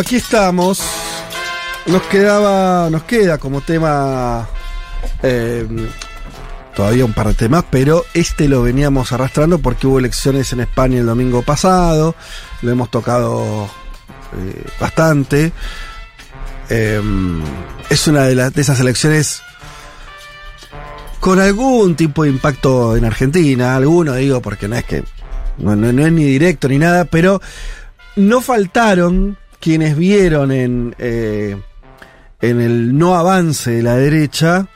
Aquí estamos. Nos quedaba, nos queda como tema eh, todavía un par de temas, pero este lo veníamos arrastrando porque hubo elecciones en España el domingo pasado. Lo hemos tocado eh, bastante. Eh, es una de, las de esas elecciones con algún tipo de impacto en Argentina, alguno digo, porque no es que no es ni directo ni nada, pero no faltaron quienes vieron en, eh, en el no avance de la derecha,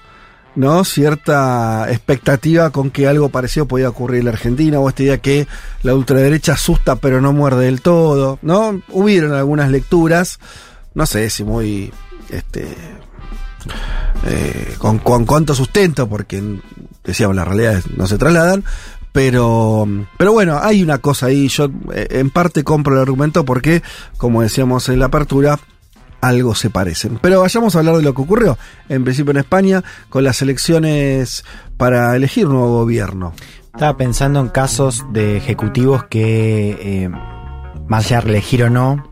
¿no? Cierta expectativa con que algo parecido podía ocurrir en la Argentina, o esta idea que la ultraderecha asusta pero no muerde del todo, ¿no? Hubieron algunas lecturas, no sé si muy, este, eh, con, con cuánto sustento, porque decíamos las realidades no se trasladan, pero, pero bueno, hay una cosa ahí, yo eh, en parte compro el argumento porque, como decíamos en la apertura, algo se parecen. Pero vayamos a hablar de lo que ocurrió, en principio en España, con las elecciones para elegir nuevo gobierno. Estaba pensando en casos de ejecutivos que, eh, más allá de elegir o no,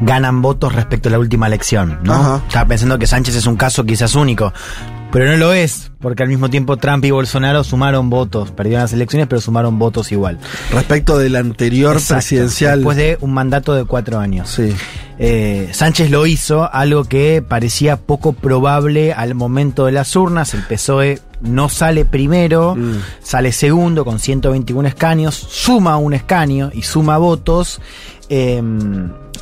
ganan votos respecto a la última elección, ¿no? Ajá. Estaba pensando que Sánchez es un caso quizás único, pero no lo es, porque al mismo tiempo Trump y Bolsonaro sumaron votos, perdieron las elecciones, pero sumaron votos igual. Respecto del anterior Exacto, presidencial. Después de un mandato de cuatro años. Sí. Eh, Sánchez lo hizo, algo que parecía poco probable al momento de las urnas. El PSOE no sale primero, Mm. sale segundo con 121 escaños, suma un escaño y suma votos. eh,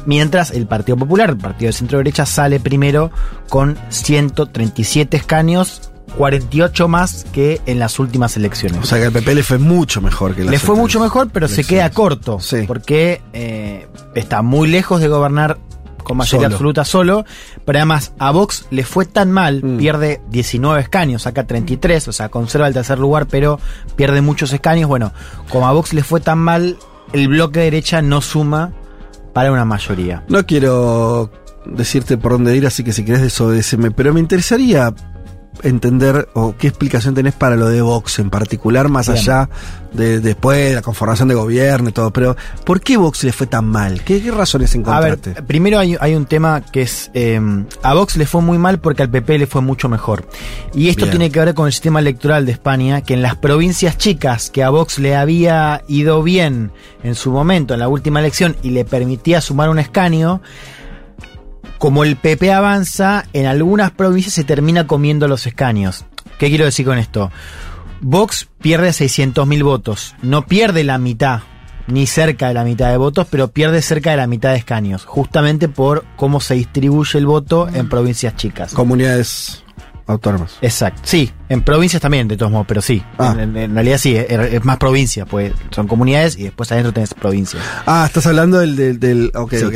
mientras el Partido Popular, el partido de centro derecha, sale primero con 137 escaños, 48 más que en las últimas elecciones. O sea que al PP le fue mucho mejor que la Le fue mucho mejor, pero se queda corto. Sí. Porque eh, está muy lejos de gobernar con mayoría Solo. absoluta solo. Pero además, a Vox le fue tan mal, Mm. pierde 19 escaños, saca 33, o sea, conserva el tercer lugar, pero pierde muchos escaños. Bueno, como a Vox le fue tan mal, el bloque de derecha no suma para una mayoría. No quiero decirte por dónde ir, así que si querés desobedeceme, pero me interesaría entender o qué explicación tenés para lo de Vox en particular, más Bien. allá de después de la conformación de gobierno y todo, pero ¿por qué Vox le fue tan mal? ¿Qué, qué razones A encontraste? ver, primero hay, hay un tema que es. eh, a Vox le fue muy mal porque al PP le fue mucho mejor. Y esto Bien. tiene que ver con el sistema electoral de España, que en las provincias chicas que a Vox le había ido bien en su momento, en la última elección, y le permitía sumar un escaño. Como el PP avanza, en algunas provincias se termina comiendo los escaños. ¿Qué quiero decir con esto? Vox pierde 600.000 votos, no pierde la mitad, ni cerca de la mitad de votos, pero pierde cerca de la mitad de escaños, justamente por cómo se distribuye el voto en provincias chicas. Comunidades autónomas. Exacto, sí, en provincias también, de todos modos, pero sí, Ah. en, en realidad sí, es, es más provincia, pues son comunidades y después adentro tenés provincias. Ah, estás hablando del... del, del- ok, Sí. ok.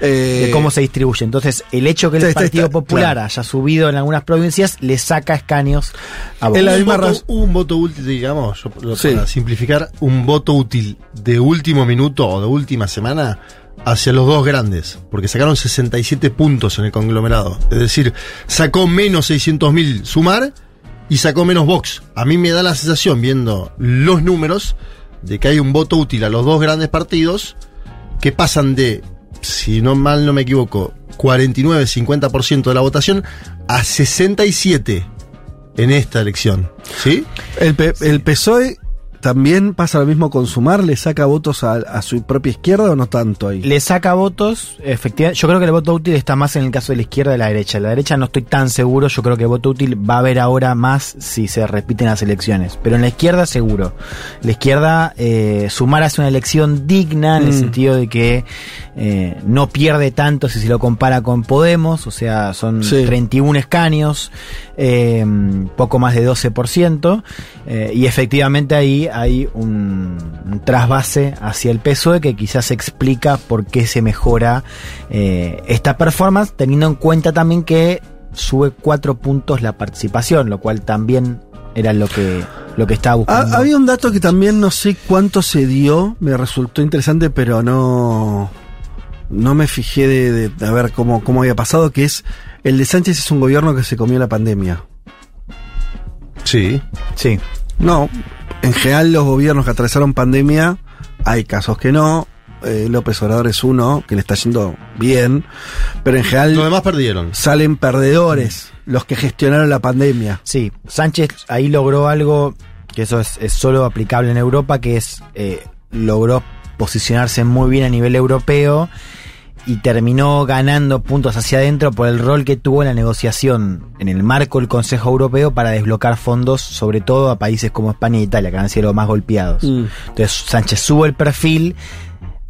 Eh, de cómo se distribuye. Entonces, el hecho que el Partido está- Popular claro. haya subido en algunas provincias le saca escaños a Vox. En la un misma voto, raz- un voto útil, digamos, yo- Sí. para simplificar, un voto útil de último minuto o de última semana hacia los dos grandes, porque sacaron 67 puntos en el conglomerado. Es decir, sacó menos 600.000 sumar y sacó menos Vox. A mí me da la sensación, viendo los números, de que hay un voto útil a los dos grandes partidos que pasan de, si no mal no me equivoco, 49-50% de la votación a 67 en esta elección. ¿Sí? El, P- el PSOE también pasa lo mismo con Sumar, le saca votos a, a su propia izquierda o no tanto ahí. Le saca votos, efectivamente. Yo creo que el voto útil está más en el caso de la izquierda de la derecha. La derecha no estoy tan seguro. Yo creo que el voto útil va a haber ahora más si se repiten las elecciones. Pero en la izquierda, seguro. La izquierda, eh, sumar hace una elección digna en el Mm. sentido de que eh, no pierde tanto si se lo compara con Podemos. O sea, son Sí. 31 escaños, eh, poco más de 12%. eh, y efectivamente ahí hay un, un trasvase hacia el PSOE que quizás explica por qué se mejora eh, esta performance, teniendo en cuenta también que sube cuatro puntos la participación, lo cual también era lo que, lo que estaba buscando. había un dato que también no sé cuánto se dio, me resultó interesante, pero no, no me fijé de, de- de a ver cómo, cómo había pasado, que es el de Sánchez es un gobierno que se comió la pandemia. Sí. Sí. No, en general los gobiernos que atravesaron pandemia, hay casos que no, eh, López Obrador es uno, que le está yendo bien, pero en Los general demás perdieron. salen perdedores los que gestionaron la pandemia. Sí, Sánchez ahí logró algo que eso es, es solo aplicable en Europa, que es eh, logró posicionarse muy bien a nivel europeo y terminó ganando puntos hacia adentro por el rol que tuvo en la negociación en el marco del Consejo Europeo para desbloquear fondos, sobre todo a países como España e Italia, que han sido los más golpeados. Mm. Entonces Sánchez sube el perfil,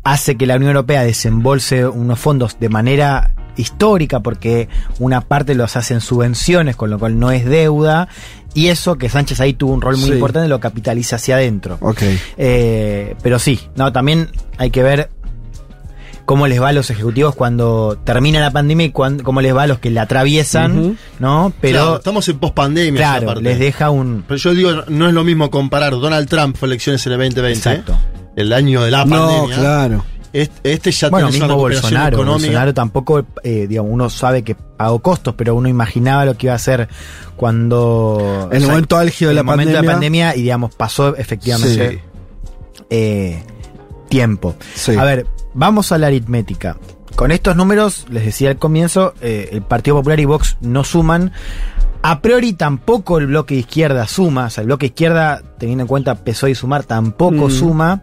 hace que la Unión Europea desembolse unos fondos de manera histórica porque una parte los hace en subvenciones, con lo cual no es deuda, y eso que Sánchez ahí tuvo un rol muy Sí. importante lo capitaliza hacia adentro. Ok. Eh, pero sí, no, también hay que ver cómo les va a los ejecutivos cuando termina la pandemia y cuán- cómo les va a los que la atraviesan. ¿no? Claro, Pero estamos en pospandemia. claro, parte. les deja un Pero yo digo, no es lo mismo comparar. Donald Trump fue elecciones en el 2020, Exacto. el año de la No, pandemia. claro. Este, este ya bueno, una mismo recuperación Bolsonaro. económica. Bolsonaro tampoco, eh, digamos, uno sabe que pagó costos, pero uno imaginaba lo que iba a hacer cuando. En el o sea, momento álgido de en la el momento pandemia. de la pandemia y digamos, pasó efectivamente eh, tiempo. Sí. A ver, vamos a la aritmética. Con estos números, les decía al comienzo, eh, el Partido Popular y Vox no suman. A priori tampoco el bloque izquierda suma, o sea, el bloque izquierda, teniendo en cuenta PSOE y Sumar, tampoco Mm. suma.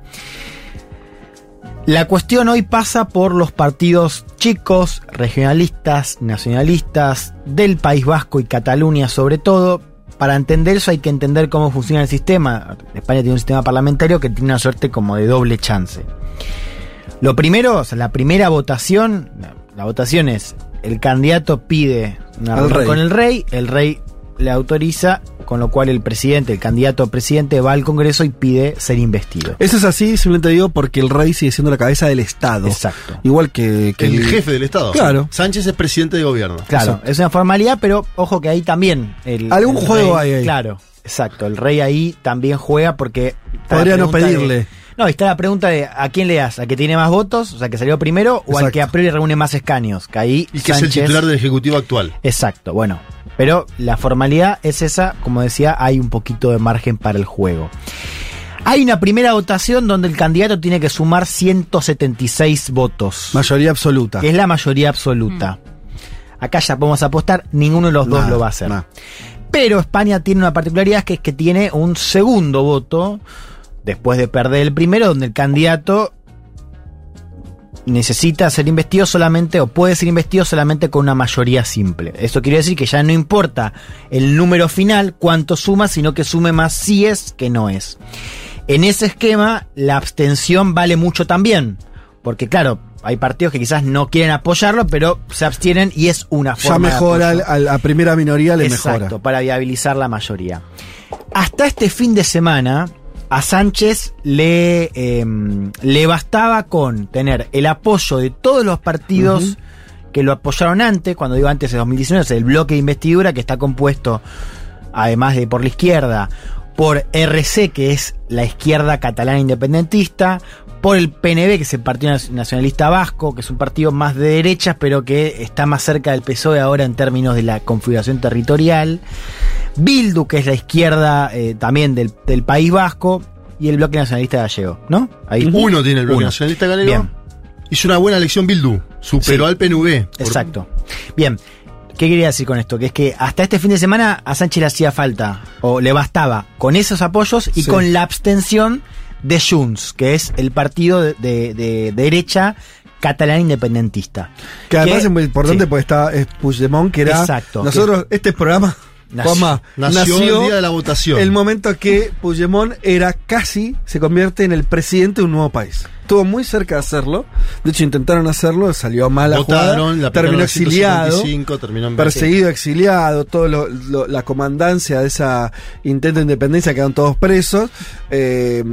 La cuestión hoy pasa por los partidos chicos, regionalistas, nacionalistas, del País Vasco y Cataluña sobre todo. Para entender eso hay que entender cómo funciona el sistema. España tiene un sistema parlamentario que tiene una suerte como de doble chance. Lo primero, o sea, la primera votación, la, votación es, el candidato pide una rey. con el rey, el rey le autoriza, con lo cual el presidente, el candidato a presidente va al Congreso y pide ser investido. Eso es así, simplemente digo, porque el rey sigue siendo la cabeza del Estado. Exacto. Igual que, que el jefe del Estado. Claro. Sánchez es presidente de gobierno. Claro, Exacto. es una formalidad, pero ojo que ahí también. El, Algún el juego rey- hay ahí. Claro, exacto. El rey ahí también juega porque. Podría no pregunta de- pedirle. no, está la pregunta de a quién le das, a que tiene más votos, o sea, que salió primero, o al que a priori reúne más escaños. Que ahí. Y que es el titular del Ejecutivo actual. Exacto, bueno. Pero la formalidad es esa, como decía, hay un poquito de margen para el juego. Hay una primera votación donde el candidato tiene que sumar 176 votos. Mayoría absoluta. que es la mayoría absoluta. Acá ya podemos apostar, ninguno de los dos lo va a hacer. Pero España tiene una particularidad que es que tiene un segundo voto después de perder el primero, donde el candidato necesita ser investido solamente o puede ser investido solamente con una mayoría simple. Eso quiere decir que ya no importa el número final, cuánto suma, sino que sume más si es que no es. En ese esquema, la abstención vale mucho también. Porque claro, hay partidos que quizás no quieren apoyarlo, pero se abstienen y es una Ya forma de mejora, a la primera minoría le Exacto, mejora. para viabilizar la mayoría. Hasta este fin de semana, a Sánchez le, eh, le bastaba con tener el apoyo de todos los partidos que lo apoyaron antes, cuando digo antes de 2019, es el bloque de investidura que está compuesto, además de por la izquierda, por RC, que es la izquierda catalana independentista, por el PNV, que es el Partido Nacionalista Vasco, que es un partido más de derechas, pero que está más cerca del PSOE ahora en términos de la configuración territorial. Bildu, que es la izquierda eh, también del, del País Vasco, y el bloque nacionalista gallego, ¿no? Ahí. Uno tiene el bloque Uno. nacionalista galego. Bien. Hizo una buena elección Bildu. Superó Sí. al PNV. Por- Exacto. Bien. ¿Qué quería decir con esto? Que es que hasta este fin de semana a Sánchez le hacía falta, o le bastaba, con esos apoyos y Sí. con la abstención de Junts, que es el partido de, de- de derecha catalán independentista. Que además Que- es muy importante sí. porque está es Puigdemont, que era. Exacto. Nosotros, este programa. Nació- Juanma, Nació, el día de la votación. el momento que Puigdemont era casi, se convierte en el presidente de un nuevo país. Estuvo muy cerca de hacerlo. De hecho, intentaron hacerlo, salió mal la Votaron, jugada. la terminó exiliado. 175, terminó en Perseguido, exiliado, todo lo- lo- la comandancia de esa intento de independencia quedaron todos presos. Eh,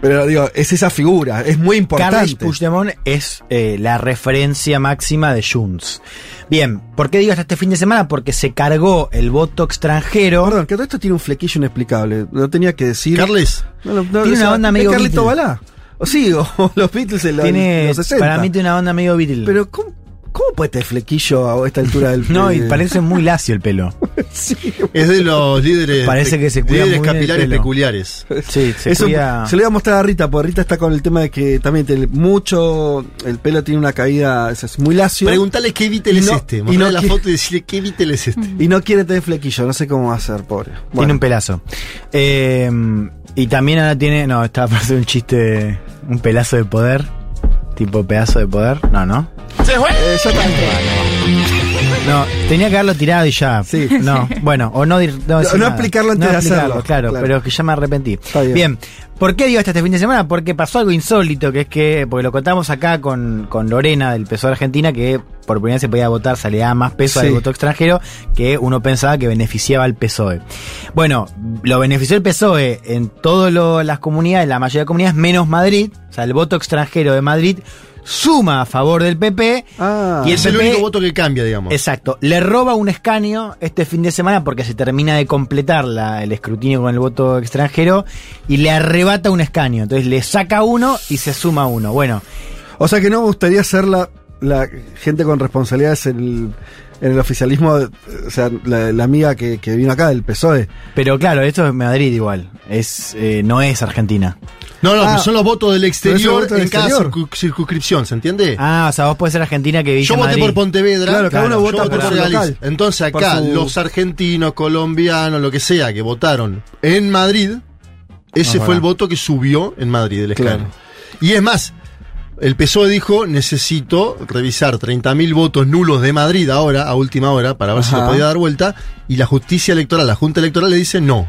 pero digo, es esa figura, es muy Carles importante. Puigdemont es eh, la referencia máxima de Junts. Bien, ¿por qué digo hasta este fin de semana? Porque se cargó el voto extranjero. Perdón, que todo esto tiene un flequillo inexplicable. No tenía que decir. Carles, No, no, no, Tiene una onda ¿es medio Carlito. Balá. O sí, o los Beatles en los, tiene, los 60. para mí tiene una onda medio viril. Pero, ¿cómo? ¿Cómo puede tener flequillo a esta altura del No, y parece muy lacio el pelo. Sí. Es de los líderes, Parece que se cuida líderes muy bien el capilares pelo. peculiares. Sí, se Eso cuida- se lo voy a mostrar a Rita, porque Rita está con el tema de que también tiene mucho. El pelo tiene una caída, es es muy lacio. Preguntale qué Y es este. y Mostrale no la qui- foto y decirle qué Vitel es este. Y no quiere tener flequillo, no sé cómo va a ser, pobre. Tiene un pelazo. Eh, y también ahora tiene. No, estaba para hacer un chiste. Un pelazo de poder. Tipo pedazo de poder. No, no. eh, ya está. No, tenía que haberlo tirado y ya. Sí. No, bueno, o no, decir no nada. explicarlo antes de hacerlo, Claro, claro. pero que ya me arrepentí. Está bien. ¿por qué digo esto este fin de semana? Porque pasó algo insólito, que es que, porque lo contamos acá con, con Lorena del PSOE Argentina, que por primera vez se podía votar, se le más peso Sí. al voto extranjero, que uno pensaba que beneficiaba al PSOE. Bueno, lo benefició el PSOE en todas las comunidades, la mayoría de comunidades, menos Madrid, o sea, el voto extranjero de Madrid suma a favor del PP Ah. y es el único voto que cambia, digamos. Exacto. Le roba un escaño este fin de semana porque se termina de completar la- el escrutinio con el voto extranjero y le arrebata un escaño. Entonces le saca uno y se suma uno. Bueno, O sea que no me gustaría ser la, la gente con responsabilidades en el, en el oficialismo, de- o sea, la, la amiga que, que vino acá del PSOE. pero claro, esto es Madrid igual. Es, eh, no es Argentina. No, no, Ah. pero son los votos del exterior voto del en cada exterior. circu- circunscripción, ¿se entiende? Ah, o sea, vos podés ser Argentina que vive Yo en voté Madrid. por Pontevedra. Claro, cada uno yo vota voté por local. Entonces Por acá, su- los argentinos, colombianos, lo que sea, que votaron en Madrid, ese Ah, fue el voto que subió en Madrid el escaño. Claro. Y es más, el PSOE dijo, necesito revisar 30.000 votos nulos de Madrid ahora, a última hora, para ver si lo podía dar vuelta, y la justicia electoral, la Junta Electoral le dice no.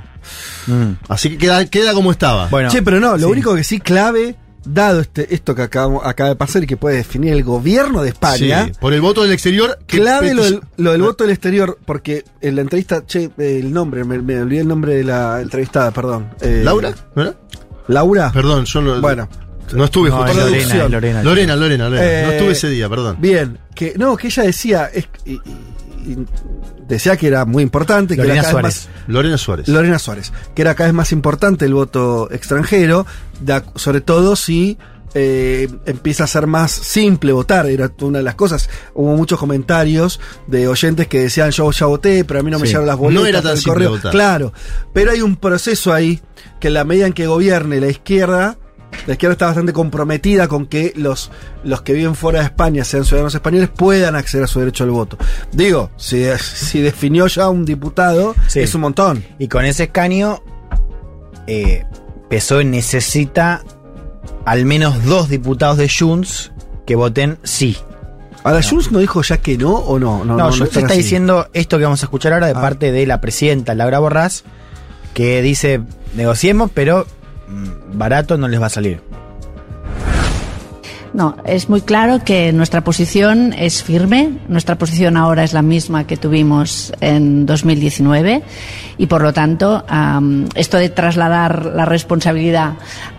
Mm. Así que queda, queda como estaba. Bueno, che, pero no, lo sí. único que sí clave, dado este, esto que acabamos, acaba de pasar y que puede definir el gobierno de España. Sí, por el voto del exterior. Clave lo del, lo del voto del exterior, porque en la entrevista, che, el nombre, me, me olvidé el nombre de la entrevistada, perdón. Eh, ¿Laura? Laura. Perdón, yo no. Bueno, No estuve No, justo es Lorena, es Lorena. Lorena, Lorena, Lorena. Eh, no estuve ese día, perdón. bien, que no, que ella decía, es, y- y- y decía que era muy importante, que Lorena era cada vez Suárez. más- Lorena Suárez. Lorena Suárez, que era cada vez más importante el voto extranjero, sobre todo si eh, empieza a ser más simple votar, era una de las cosas. Hubo muchos comentarios de oyentes que decían yo ya voté, pero a mí no me Sí. llegaron las boletas. No era tan simple correo". votar. Claro, pero hay un proceso ahí que en la medida en que gobierne la izquierda, la izquierda está bastante comprometida con que los, los que viven fuera de España, sean ciudadanos españoles, puedan acceder a su derecho al voto. Digo, si, si definió ya un diputado, Sí. es un montón. Y con ese escaño, eh, PSOE necesita al menos dos diputados de Junts que voten sí. Ahora, Junts no dijo ya que no o no. No, No, no, Junts están está así. diciendo esto que vamos a escuchar ahora de Ah. parte de la presidenta Laura Borrás, que dice, negociemos, pero barato no les va a salir. No, es muy claro que nuestra posición es firme. Nuestra posición ahora es la misma que tuvimos en 2019 y, por lo tanto, esto de trasladar la responsabilidad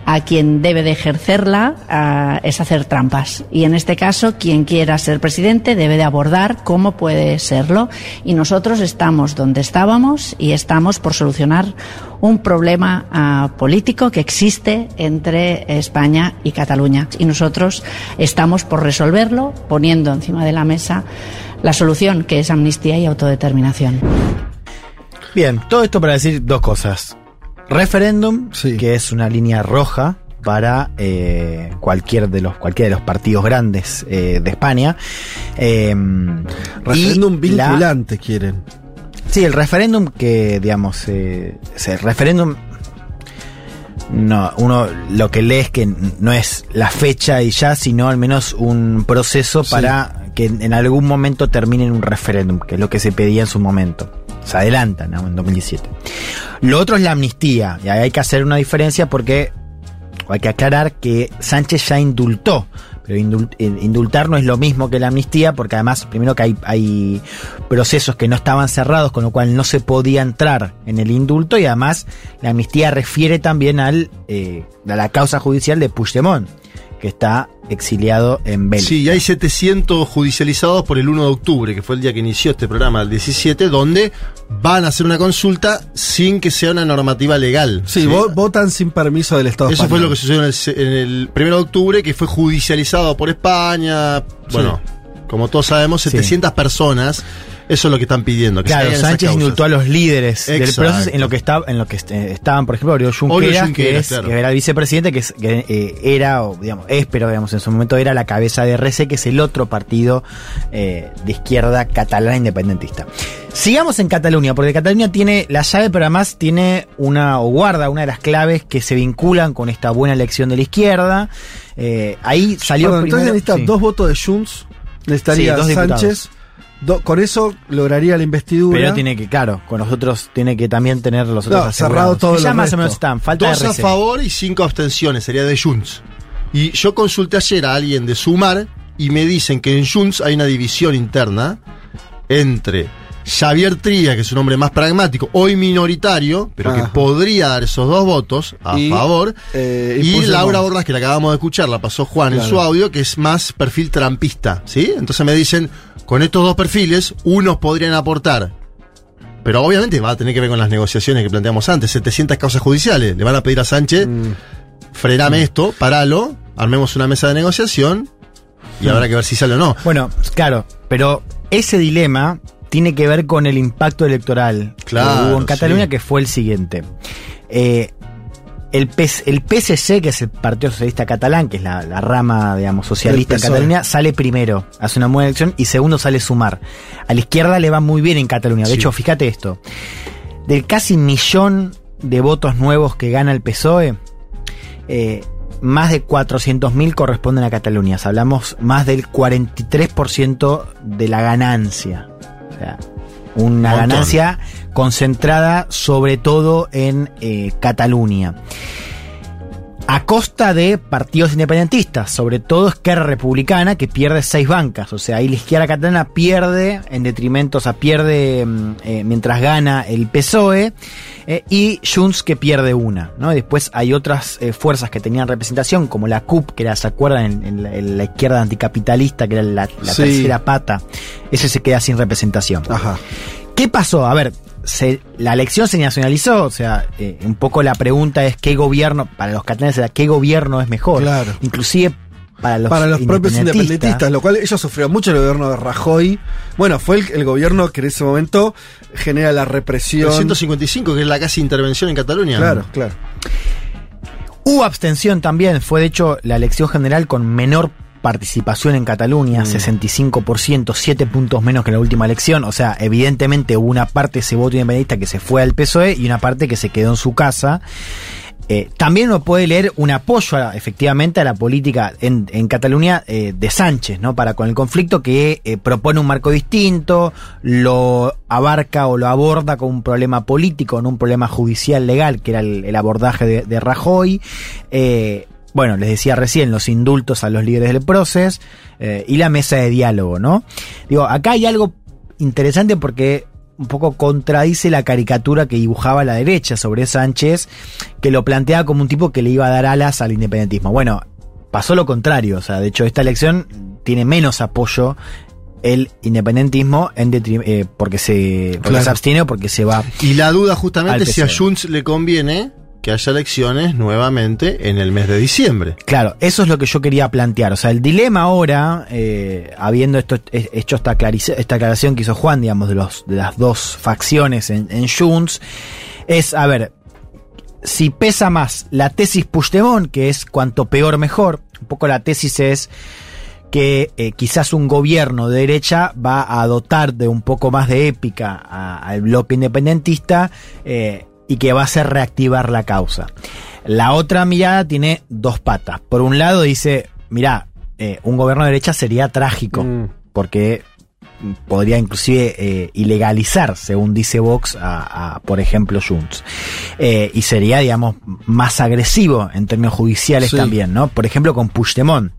a quien debe de ejercerla es hacer trampas. Y en este caso, quien quiera ser presidente debe de abordar cómo puede serlo. Y nosotros estamos donde estábamos y estamos por solucionar un problema ah, político que existe entre España y Cataluña. Y nosotros estamos por resolverlo poniendo encima de la mesa la solución que es amnistía y autodeterminación. Bien, todo esto para decir dos cosas. Referéndum, Sí. que es una línea roja para eh, cualquier de los cualquiera de los partidos grandes eh, de España. Eh, Referéndum la- vinculante quieren. Sí, el referéndum que, digamos, eh, es el referéndum, no, uno lo que lee es que no es la fecha y ya, sino al menos un proceso Sí. para que en en algún momento termine en un referéndum, que es lo que se pedía en su momento. Se adelanta ¿no? en 2017. Lo otro es la amnistía, y ahí hay que hacer una diferencia porque hay que aclarar que Sánchez ya indultó. Pero eh, indultar no es lo mismo que la amnistía, porque además, primero que hay, hay procesos que no estaban cerrados, con lo cual no se podía entrar en el indulto, y además la amnistía refiere también al, eh, a la causa judicial de Puigdemont, que está exiliado en Bélgica. Sí, y hay 700 judicializados por el 1 de octubre, que fue el día que inició este programa, el 17, donde van a hacer una consulta sin que sea una normativa legal. Sí, vo- votan sin permiso del Estado Eso fue lo que sucedió en el, se- en el 1 de octubre, que fue judicializado por España. Bueno, Como todos sabemos, 700 personas, eso es lo que están pidiendo. Que se Claro, Sánchez indultó a los líderes del proceso en lo que estaba, en lo que est- estaban, por ejemplo, Oriol Junqueras, Oriol que, Junqueras, es, claro. que era el vicepresidente, que, es- que, eh, era, o, digamos, es, pero digamos, en su momento era la cabeza de RC, que es el otro partido eh, de izquierda catalana independentista. Sigamos en Cataluña, porque Cataluña tiene la llave, pero además tiene una, o guarda una de las claves que se vinculan con esta buena elección de la izquierda. Eh, ahí salió Perdón, entonces primero- sí. dos votos de Junts, necesitaría Sí. Sánchez, do- con eso lograría la investidura. Pero tiene que, claro, con nosotros tiene que también tener los otros No, cerrado todo Y ya lo más resto. o menos están, falta Dos a favor y cinco abstenciones, sería de Junts. Y yo consulté ayer a alguien de Sumar y me dicen que en Junts hay una división interna entre Xavier Tría, que es un hombre más pragmático, hoy minoritario, pero que podría dar esos dos votos a Y, favor, eh, y. Laura Borras, que la acabamos de escuchar, la pasó Juan en su audio, que es más perfil trampista, ¿sí? Entonces me dicen, con estos dos perfiles, unos podrían aportar pero obviamente va a tener que ver con las negociaciones que planteamos antes. 700 causas judiciales. Le van a pedir a Sánchez, Mm. frename esto, paralo, armemos una mesa de negociación y habrá que ver si sale o no. Bueno, claro, pero ese dilema tiene que ver con el impacto electoral Claro, que hubo en Cataluña, sí. que fue el siguiente. Eh, el, PS el PSC, que es el Partido Socialista Catalán, que es la, la rama, digamos, socialista en. Cataluña, sale primero, hace una buena elección, y segundo sale Sumar. A la izquierda le va muy bien en Cataluña. De Sí. hecho, fíjate esto. Del casi millón de votos nuevos que gana el PSOE, eh, más de 400.000 corresponden a Cataluña. Hablamos más del 43% de la ganancia. Sea, una Montón. ganancia concentrada sobre todo en eh, Cataluña. A costa de partidos independentistas, sobre todo Esquerra Republicana, que pierde seis bancas. O sea, ahí la izquierda catalana pierde en detrimento, o sea, pierde mm, eh, mientras gana el PSOE, eh, y Junts que pierde una. ¿no? Después hay otras eh, fuerzas que tenían representación, como la CUP, que ¿se acuerdan? En, en la, en la izquierda anticapitalista, que era la, la Sí. tercera pata. Ese se queda sin representación. Ajá. ¿Qué pasó? A ver, se- la elección se nacionalizó, o sea, eh, un poco la pregunta es qué gobierno, para los catalanes era qué gobierno es mejor. Claro. Inclusive para los, Para los propios independentistas, lo cual ellos sufrieron mucho el gobierno de Rajoy. Bueno, fue el, el gobierno que en ese momento genera la represión. 355, que es la casi intervención en Cataluña. Claro, claro. Hubo abstención también, fue de hecho la elección general con menor participación en Cataluña, 65%, 7 puntos menos que la última elección, o sea, evidentemente hubo una parte de ese voto independentista que se fue al PSOE y una parte que se quedó en su casa. Eh, también uno puede leer un apoyo a- efectivamente a la política en, en Cataluña eh, de Sánchez, ¿no? Para con el conflicto que eh, propone un marco distinto, lo abarca o lo aborda con un problema político, no un problema judicial legal, que era el, el abordaje de, de Rajoy. Eh, bueno, les decía recién, los indultos a los líderes del proceso eh, y la mesa de diálogo, ¿no? Digo, acá hay algo interesante porque un poco contradice la caricatura que dibujaba la derecha sobre Sánchez, que lo planteaba como un tipo que le iba a dar alas al independentismo. Bueno, pasó lo contrario, o sea, de hecho esta elección tiene menos apoyo el independentismo en eh, porque se porque Claro. se abstiene o porque se va Y la duda justamente si a. Junts le conviene que haya elecciones nuevamente en el mes de diciembre. Claro, eso es lo que yo quería plantear. O sea, el dilema ahora, eh, habiendo esto, he- hecho esta, esta aclaración que hizo Juan, digamos, de, los, de las dos facciones en, Junts, es, a ver, si pesa más la tesis Puigdemont, que es cuanto peor mejor, un poco la tesis es que eh, quizás un gobierno de derecha va a dotar de un poco más de épica al bloque independentista eh, y que va a hacer reactivar la causa. La otra mirada tiene dos patas. Por un lado dice, mirá, eh, un gobierno de derecha sería trágico, Mm. porque podría inclusive eh, ilegalizar, según dice Vox, a, a, por ejemplo, Junts. Eh, y sería, digamos, más agresivo en términos judiciales Sí. también, ¿no? Por ejemplo, con Puigdemont.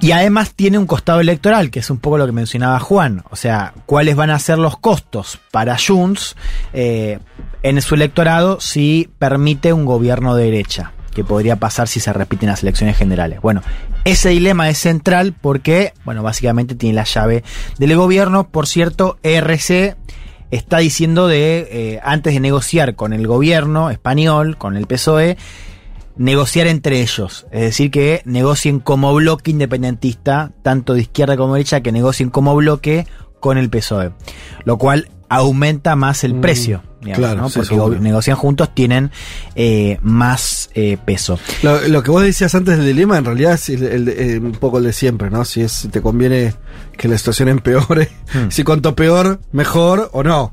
Y además tiene un costado electoral, que es un poco lo que mencionaba Juan. O sea, cuáles van a ser los costos para Junts eh, en su electorado si permite un gobierno de derecha, que podría pasar si se repiten las elecciones generales. Bueno, ese dilema es central porque, bueno, básicamente tiene la llave del gobierno. Por cierto, ERC está diciendo de, eh, antes de negociar con el gobierno español, con el PSOE, negociar entre ellos. Es decir, que negocien como bloque independentista, tanto de izquierda como de derecha, que negocien como bloque con el PSOE. Lo cual aumenta más el Mm, precio. digamos, claro, ¿no? sí, Porque seguro. negocian juntos, tienen eh, más eh, peso. Lo, lo que vos decías antes del dilema, en realidad es el- el- eh, un poco el de siempre, ¿no? Si, es, si te conviene que la situación empeore, Hmm. si cuanto peor, mejor o no.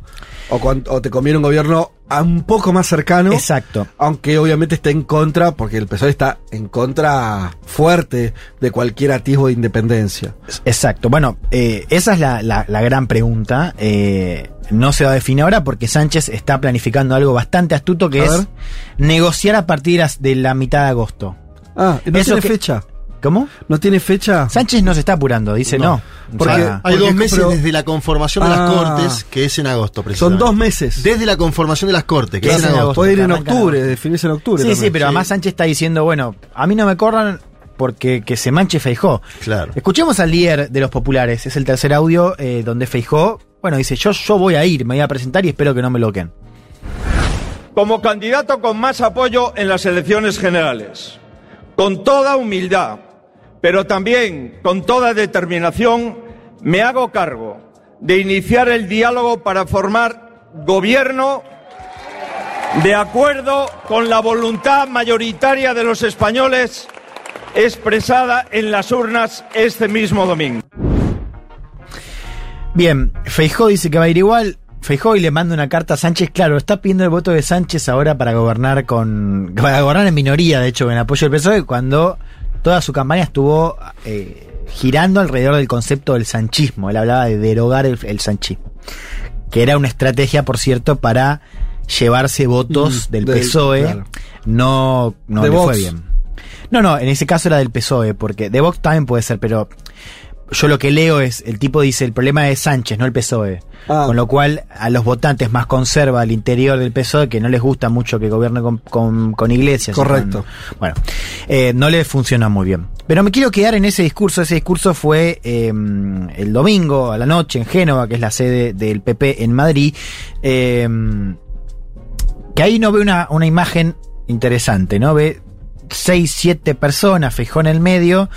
O, cuan- o te conviene un gobierno a un poco más cercano. Exacto. Aunque obviamente esté en contra, porque el PSOE está en contra fuerte de cualquier atisbo de independencia. Exacto. Bueno, eh, esa es la, la- la gran pregunta. Eh, no se va a definir ahora porque Sánchez está planificando algo bastante astuto que A es ver. negociar a partir de la mitad de agosto. Ah, no Eso tiene que- fecha. ¿Cómo? No tiene fecha. Sánchez no se está apurando, dice no. Porque- sea, Hay Porque dos meses pero- desde la conformación de Ah. las Cortes, que es en agosto, Son precisamente. dos meses. Desde la conformación de las Cortes, que es es en agosto. Puede ir en octubre, definirse en octubre. sí, sí, pero además Sánchez está diciendo, bueno, a mí no me corran porque que se manche Feijó. Claro. Escuchemos al líder de los populares, es el tercer audio eh, donde Feijó, bueno, dice, yo, yo voy a ir, me voy a presentar y espero que no me loquen. como candidato con más apoyo en las elecciones generales, con toda humildad, pero también con toda determinación, me hago cargo de iniciar el diálogo para formar gobierno de acuerdo con la voluntad mayoritaria de los españoles expresada en las urnas este mismo domingo. Bien, Feijó dice que va a ir igual. Feijó y le manda una carta a Sánchez. Claro, está pidiendo el voto de Sánchez ahora para gobernar con. para gobernar en minoría, de hecho, en apoyo del PSOE, cuando toda su campaña estuvo eh, girando alrededor del concepto del sanchismo. Él hablaba de derogar el, el sanchismo. Que era una estrategia, por cierto, para llevarse votos Mm, del del- PSOE. claro. No, no le fue bien. No, no, en ese caso era del PSOE, porque de Vox también puede ser, pero yo lo que leo es, el tipo dice, el problema es Sánchez, no el PSOE. Ah. Con lo cual, a los votantes más conserva al interior del PSOE, que no les gusta mucho que gobierne con, con, con iglesias. Correcto. con- bueno, eh, no le funciona muy bien. Pero me quiero quedar en ese discurso. Ese discurso fue eh, el domingo a la noche en Génova, que es la sede del PP en Madrid. Eh, que ahí no ve una, una imagen interesante, ¿no? Ve seis, siete personas, Feijó en el medio,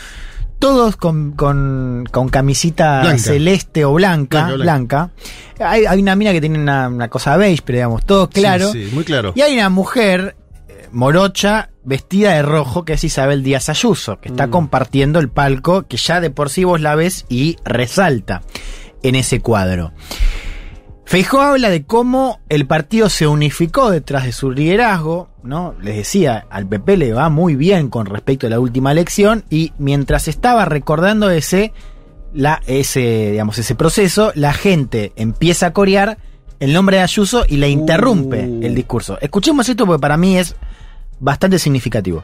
todos con, con, con camisita Blanca. celeste o blanca, Blanca, blanca. blanca. Hay, hay una mina que tiene una, una cosa beige, pero digamos, todo claro. Sí, sí, muy claro. Y hay una mujer eh, morocha vestida de rojo que es Isabel Díaz Ayuso, que está compartiendo el palco que ya de por sí vos la ves y resalta en ese cuadro. Feijó habla de cómo el partido se unificó detrás de su liderazgo, ¿no? Les decía, al PP le va muy bien con respecto a la última elección y mientras estaba recordando ese, la, ese, digamos, ese proceso, la gente empieza a corear el nombre de Ayuso y le interrumpe Uh. el discurso. Escuchemos esto porque para mí es bastante significativo.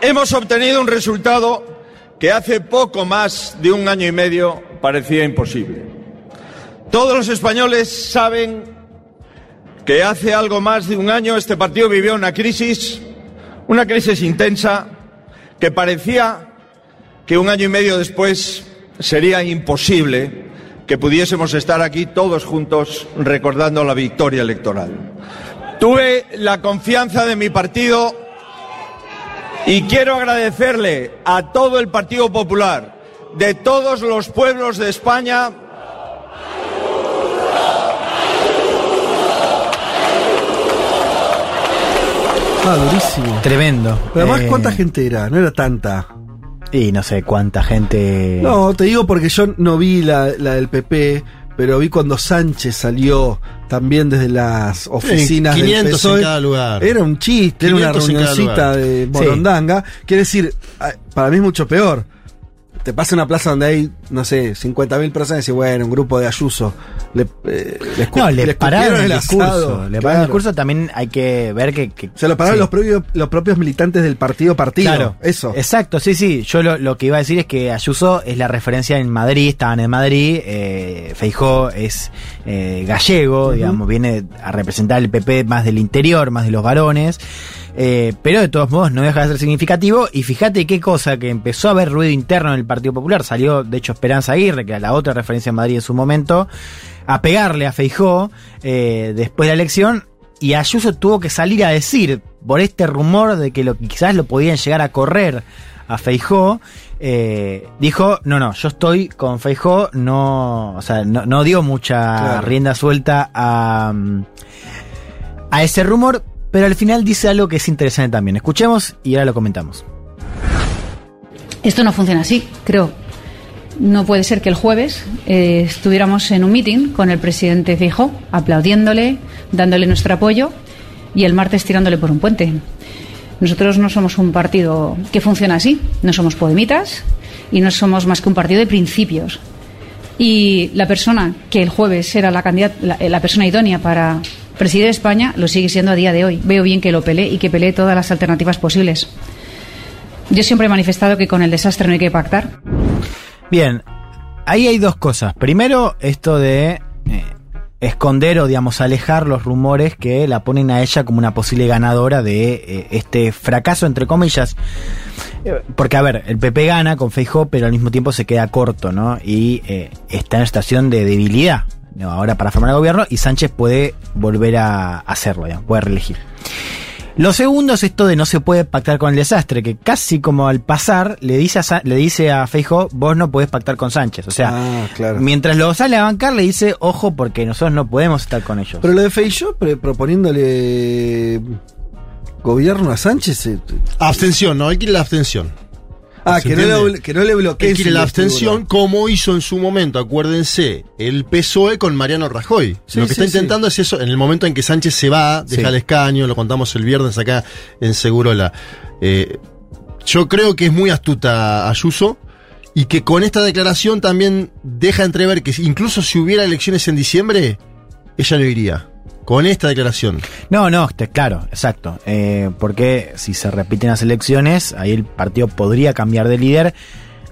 Hemos obtenido un resultado que hace poco más de un año y medio parecía imposible. Todos los españoles saben que hace algo más de un año este partido vivió una crisis, una crisis intensa, que parecía que un año y medio después sería imposible que pudiésemos estar aquí todos juntos recordando la victoria electoral. Tuve la confianza de mi partido y quiero agradecerle a todo el Partido Popular, de todos los pueblos de España, Ah, durísimo. Tremendo. Pero además, Eh, ¿cuánta gente era? No era tanta. Y no sé cuánta gente. No, te digo porque yo no vi la, la del PP, pero vi cuando Sánchez salió también desde las oficinas 500 del en PSOE. cada lugar. Era un chiste, era una 500 en cada reunioncita de Morondanga. Quiere decir, ah, para mí es mucho peor. Te pasa una plaza donde hay, no sé, 50.000 personas y decís, bueno, un grupo de Ayuso. Le, eh, le escu- No, le, le pararon el discurso. asado. Le pararon Claro. el discurso. También hay que ver que. que- Se lo pararon sí. los, propios, los propios militantes del partido partido. Claro, Eso. Exacto, sí, sí. Yo lo, lo que iba a decir es que Ayuso es la referencia en Madrid, estaban en Madrid. Eh, Feijó es eh, gallego, digamos, viene a representar el PP más del interior, más de los varones. Eh, pero de todos modos no deja de ser significativo. Y fíjate qué cosa que empezó a haber ruido interno en el Partido Popular. Salió, de hecho, Esperanza Aguirre, que era la otra referencia en Madrid en su momento, a pegarle a Feijó eh, después de la elección y Ayuso tuvo que salir a decir, por este rumor de que lo, quizás lo podían llegar a correr a Feijó, eh, dijo, no, no, yo estoy con Feijó, no, o sea, no, no dio mucha Claro. rienda suelta a, a ese rumor, pero al final dice algo que es interesante también. Escuchemos y ahora lo comentamos. Esto no funciona así, creo. No puede ser que el jueves eh, estuviéramos en un meeting con el presidente Feijóo, aplaudiéndole, dándole nuestro apoyo, y el martes tirándole por un puente. Nosotros no somos un partido que funciona así, no somos podemitas y no somos más que un partido de principios. Y la persona que el jueves era la, candidata, la, la persona idónea para presidir España lo sigue siendo a día de hoy. Veo bien que lo pelee y que pelee todas las alternativas posibles. Yo siempre he manifestado que con el desastre no hay que pactar. Bien, ahí hay dos cosas. Primero, esto de eh, esconder o, digamos, alejar los rumores que la ponen a ella como una posible ganadora de eh, este fracaso, entre comillas. Eh, Porque, a ver, el PP gana con Feijó, pero al mismo tiempo se queda corto, ¿no? Y está en una situación de debilidad ¿no? ahora para formar el gobierno y Sánchez puede volver a hacerlo, digamos, puede reelegir. Lo segundo es esto de no se puede pactar con el desastre, que casi como al pasar le dice a, Sa- le dice a Feijo, vos no podés pactar con Sánchez. O sea, Ah, claro. mientras lo sale a bancar le dice, ojo, porque nosotros no podemos estar con ellos. Pero lo de Feijó pre- proponiéndole gobierno a Sánchez. eh, Abstención, no, hay que ir a la abstención. Ah, ¿Se que no, le, que no le bloquee. Hay que la abstención como hizo en su momento, acuérdense, el PSOE con Mariano Rajoy. Sí, lo que sí, está intentando es eso, en el momento en que Sánchez se va, deja el escaño, lo contamos el viernes acá en Segurola. Eh, yo creo que es muy astuta Ayuso y que con esta declaración también deja entrever que incluso si hubiera elecciones en diciembre, ella no iría. Con esta declaración. No, no, está claro, exacto. Eh, porque si se repiten las elecciones, ahí el partido podría cambiar de líder.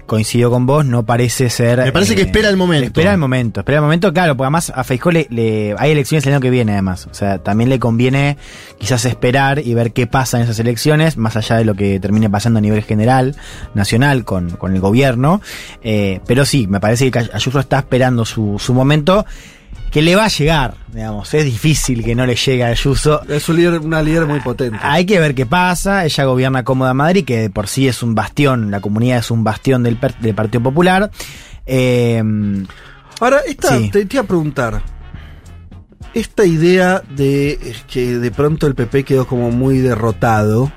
Coincido con vos, no parece ser. Me parece que espera el momento. Espera el momento, espera el momento, claro, porque además a Feijó le, le- hay elecciones el año que viene, además. O sea, también le conviene quizás esperar y ver qué pasa en esas elecciones, más allá de lo que termine pasando a nivel general, nacional, con, con el gobierno. Eh, pero sí, me parece que Ayuso está esperando su, su momento, que le va a llegar, digamos. Es difícil que no le llegue a Ayuso. Es un líder, una líder muy potente. Hay que ver qué pasa. Ella gobierna cómoda Madrid, que de por sí es un bastión, la comunidad es un bastión del, Partido Popular. Eh, Ahora, esta, Sí. te, te iba a preguntar. Esta idea de que de pronto el PP quedó como muy derrotado,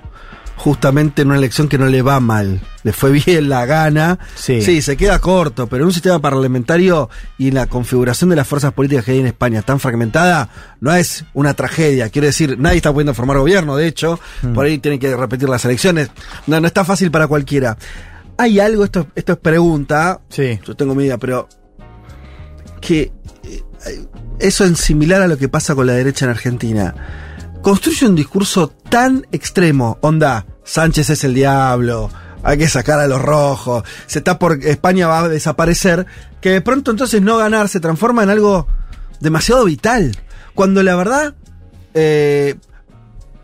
justamente en una elección que no le va mal. Le fue bien la gana. Sí. se queda corto, pero en un sistema parlamentario y en la configuración de las fuerzas políticas que hay en España tan fragmentada, no es una tragedia. Quiero decir, nadie está pudiendo formar gobierno, de hecho, Mm. por ahí tienen que repetir las elecciones. No, no está fácil para cualquiera. Hay algo, esto, esto es pregunta, sí. yo tengo mi idea, pero que eh, eso en similar a lo que pasa con la derecha en Argentina. Construye un discurso tan extremo, onda, Sánchez es el diablo, hay que sacar a los rojos, se está por España va a desaparecer, que de pronto entonces no ganar se transforma en algo demasiado vital. Cuando la verdad, eh,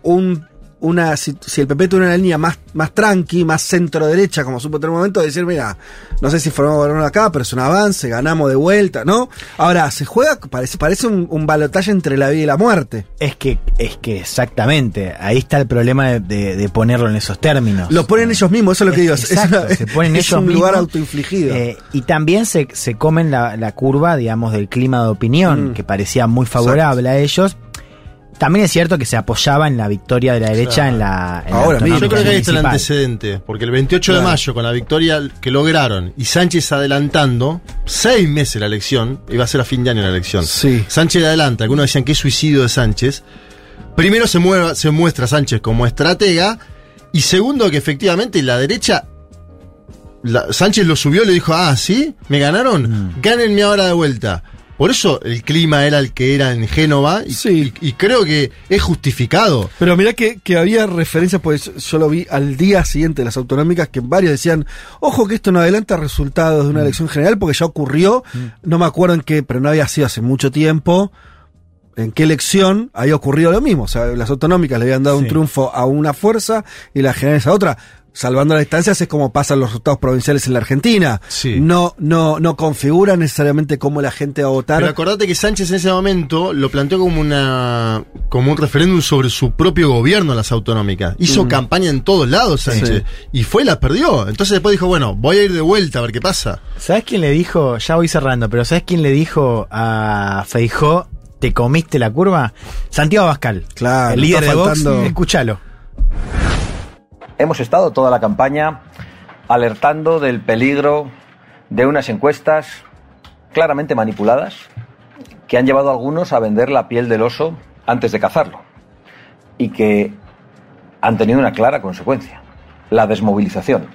un, una, si, si el PP tuviera una línea más, más tranqui, más centro derecha, como supo tener un momento, de decir, mira, no sé si formamos gobierno acá, pero es un avance, ganamos de vuelta, ¿no? Ahora, se juega, parece, parece un, un balotaje entre la vida y la muerte. Es que, es que exactamente, ahí está el problema de, de- de ponerlo en esos términos. Lo ponen ellos mismos, eso es lo que digo. Exacto, es, una- se ponen es ellos un lugar autoinfligido. eh, y también se, se comen la, la curva, digamos, del clima de opinión, Mm. que parecía muy favorable a ellos. También es cierto que se apoyaba en la victoria de la derecha en la. en Ahora mismo. Yo creo que ahí está el antecedente, porque el 28 de mayo, con la victoria que lograron y Sánchez adelantando, seis meses la elección, iba a ser a fin de año la elección. Sí. Sánchez adelanta, algunos decían que es suicidio de Sánchez. Primero se, mueva- se muestra Sánchez como estratega, y segundo que efectivamente la derecha. la- Sánchez lo subió y le dijo, ah, ¿sí? ¿Me ganaron? Gánenme ahora de vuelta. Por eso el clima era el que era en Génova, y, Sí. y- y creo que es justificado. Pero mirá que, que había referencias, pues yo lo vi al día siguiente de las autonómicas, que varios decían, ojo que esto no adelanta resultados de una elección general, porque ya ocurrió, no me acuerdo en qué, pero no había sido hace mucho tiempo, en qué elección había ocurrido lo mismo. O sea, las autonómicas le habían dado un triunfo a una fuerza y las generales a otra. Salvando las distancias, es como pasan los resultados provinciales en la Argentina. Sí. No, no, no configura necesariamente cómo la gente va a votar. Pero acordate que Sánchez en ese momento lo planteó como una como un referéndum sobre su propio gobierno las autonómicas. Hizo campaña en todos lados Sánchez y fue y la perdió. Entonces después dijo, bueno, voy a ir de vuelta a ver qué pasa. ¿Sabes quién le dijo? Ya voy cerrando, pero ¿sabes quién le dijo a Feijó, te comiste la curva? Santiago Abascal. Claro, El líder de Vox. faltando- Escúchalo. Hemos estado toda la campaña alertando del peligro de unas encuestas claramente manipuladas que han llevado a algunos a vender la piel del oso antes de cazarlo y que han tenido una clara consecuencia, la desmovilización.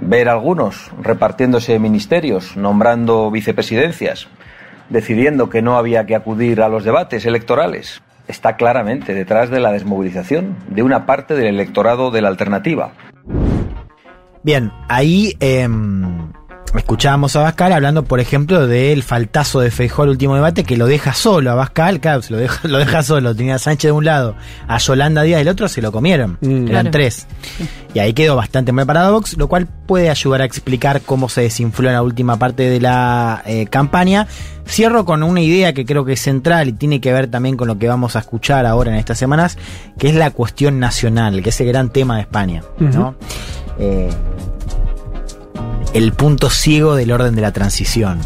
Ver a algunos repartiéndose ministerios, nombrando vicepresidencias, decidiendo que no había que acudir a los debates electorales, está claramente detrás de la desmovilización de una parte del electorado de la alternativa. Bien, ahí em, escuchábamos a Abascal hablando, por ejemplo, del faltazo de Feijó al último debate, que lo deja solo. Abascal, claro, se lo deja, lo deja solo. Tenía a Sánchez de un lado, a Yolanda Díaz del otro, se lo comieron. Mm. Eran Claro. tres. Y ahí quedó bastante mal parado Vox, lo cual puede ayudar a explicar cómo se desinfló en la última parte de la eh, campaña. Cierro con una idea que creo que es central y tiene que ver también con lo que vamos a escuchar ahora en estas semanas, que es la cuestión nacional, que es el gran tema de España. ¿no? Eh, el punto ciego del orden de la transición.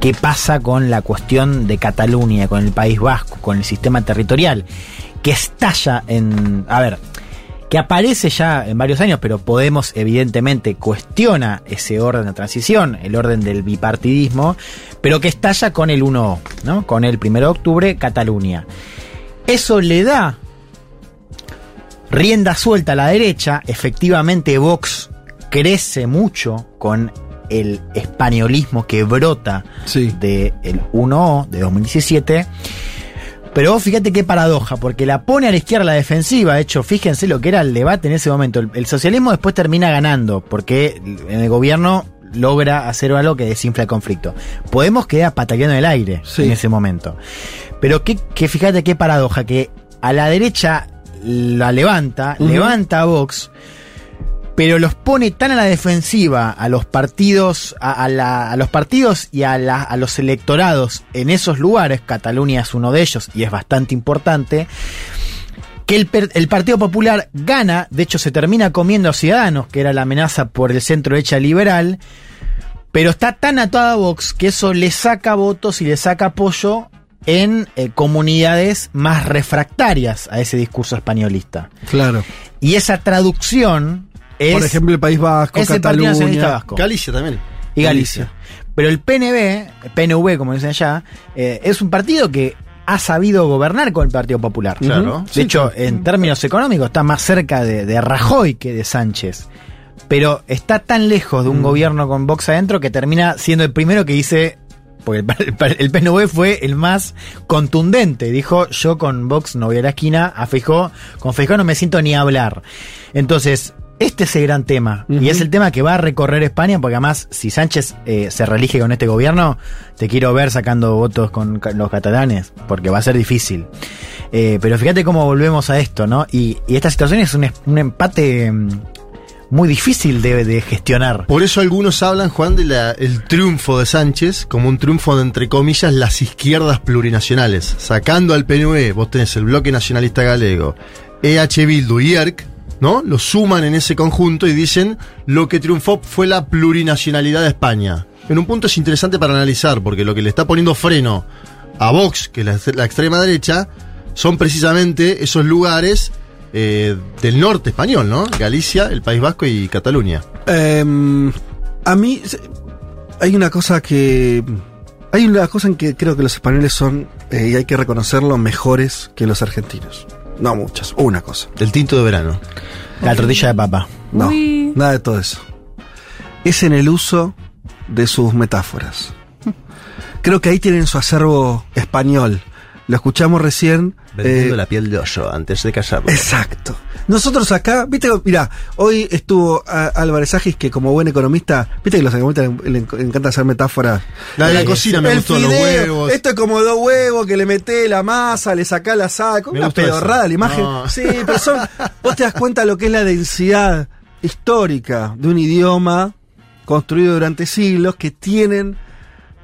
¿Qué pasa con la cuestión de Cataluña, con el País Vasco, con el sistema territorial? Que estalla en... A ver, que aparece ya en varios años, pero Podemos evidentemente cuestiona ese orden de transición, el orden del bipartidismo, pero que estalla con el 1, ¿no? Con el 1 de octubre, Cataluña. Eso le da rienda suelta a la derecha, efectivamente Vox crece mucho con el españolismo que brota Sí. del 1O de 2017. Pero vos fíjate qué paradoja, porque la pone a la izquierda la defensiva. De hecho, fíjense lo que era el debate en ese momento. El, el socialismo después termina ganando, porque en el gobierno logra hacer algo que desinfla el conflicto. Podemos quedar pataleando en el aire Sí. en ese momento. Pero que, que fíjate qué paradoja, que a la derecha la levanta, levanta a Vox, pero los pone tan a la defensiva a los partidos, a, a la- a los partidos y a, la- a los electorados en esos lugares, Cataluña es uno de ellos y es bastante importante, que el, Partido Popular gana, de hecho se termina comiendo a Ciudadanos, que era la amenaza por el centro derecha liberal, pero está tan atada a Vox que eso le saca votos y le saca apoyo en eh, comunidades más refractarias a ese discurso españolista. Claro. Y esa traducción es... Por ejemplo, el País Vasco, es el Partido Cataluña. Vasco Galicia también. y Galicia. Pero el PNV, PNV como dicen allá, eh, es un partido que ha sabido gobernar con el Partido Popular. Claro. De hecho, en términos económicos está más cerca de, de Rajoy que de Sánchez. Pero está tan lejos de un gobierno con Vox adentro que termina siendo el primero que dice. Porque el, el- el PNV fue el más contundente. Dijo: Yo con Vox no voy a la esquina. A Feijó, con Feijó no me siento ni a hablar. Entonces, este es el gran tema. Y es el tema que va a recorrer España. Porque además, si Sánchez eh, se reelige con este gobierno, te quiero ver sacando votos con los catalanes. Porque va a ser difícil. Eh, pero fíjate cómo volvemos a esto, ¿no? Y, y esta situación es un, empate mm, muy difícil de, de gestionar. Por eso algunos hablan, Juan, del triunfo de Sánchez como un triunfo de, entre comillas, las izquierdas plurinacionales. Sacando al PNV, vos tenés el Bloque Nacionalista Galego, EH Bildu y ERC, ¿no? Lo suman en ese conjunto y dicen lo que triunfó fue la plurinacionalidad de España. En un punto es interesante para analizar, porque lo que le está poniendo freno a Vox, que es la, extrema derecha, son precisamente esos lugares eh, del norte español, ¿no? Galicia, el País Vasco y Cataluña. Em, a mí hay una cosa que hay una cosa en que creo que los españoles son eh, y hay que reconocerlo mejores que los argentinos. No muchas, una cosa. El tinto de verano. La tortilla de papa. No, Uy. nada de todo eso. Es en el uso de sus metáforas. Creo que ahí tienen su acervo español. Lo escuchamos recién. Vendiendo eh, la piel de oso antes de casarlo. Exacto. Nosotros acá, viste, mira, hoy estuvo a- Álvarez Agis, que como buen economista, viste que los economistas le, le encanta hacer metáforas. La de la Eh, cocina me el gustó, los fideo, huevos. Esto es como dos huevos que le metés la masa, le sacás la Me una pedorrada eso. la imagen. No. Sí, pero son, vos te das cuenta lo que es la densidad histórica de un idioma construido durante siglos que tienen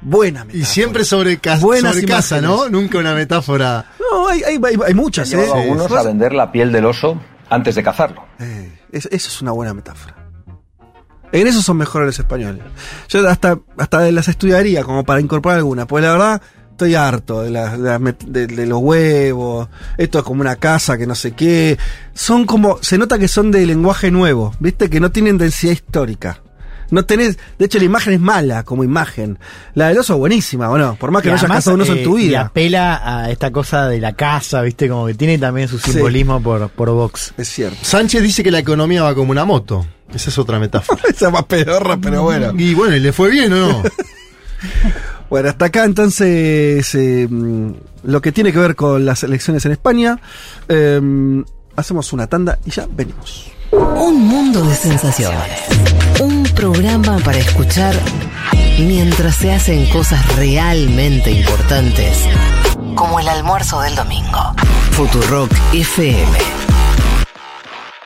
buena metáfora. Y siempre sobre, ca- Buenas sobre casa. ¿no? Nunca una metáfora. No, hay, hay, hay- hay muchas, ¿eh? algunos a vender la piel del oso antes de cazarlo. Eh, es- eso es una buena metáfora. En eso son mejores los españoles. Yo hasta, hasta las estudiaría como para incorporar alguna, porque la verdad estoy harto de, de- de los huevos, esto es como una casa que no sé qué. Son como, se nota que son de lenguaje nuevo, ¿viste? Que no tienen densidad histórica. No tenés, de hecho la imagen es mala como imagen. La del oso es buenísima, ¿o no? Por más que Y no hayas además, cazado un oso en eh, tu Y vida. apela a esta cosa de la casa, ¿viste? Como que tiene también su Sí. simbolismo por, por Vox. Es cierto. Sánchez dice que la economía va como una moto. Esa es otra metáfora. Esa es más pedorra, pero bueno. Y bueno, ¿y le fue bien o no? Bueno, hasta acá entonces eh, mm, lo que tiene que ver con las elecciones en España. Eh, hacemos una tanda y ya venimos. Un mundo de sensaciones. Un programa para escuchar mientras se hacen cosas realmente importantes, como el almuerzo del domingo. Futurock FM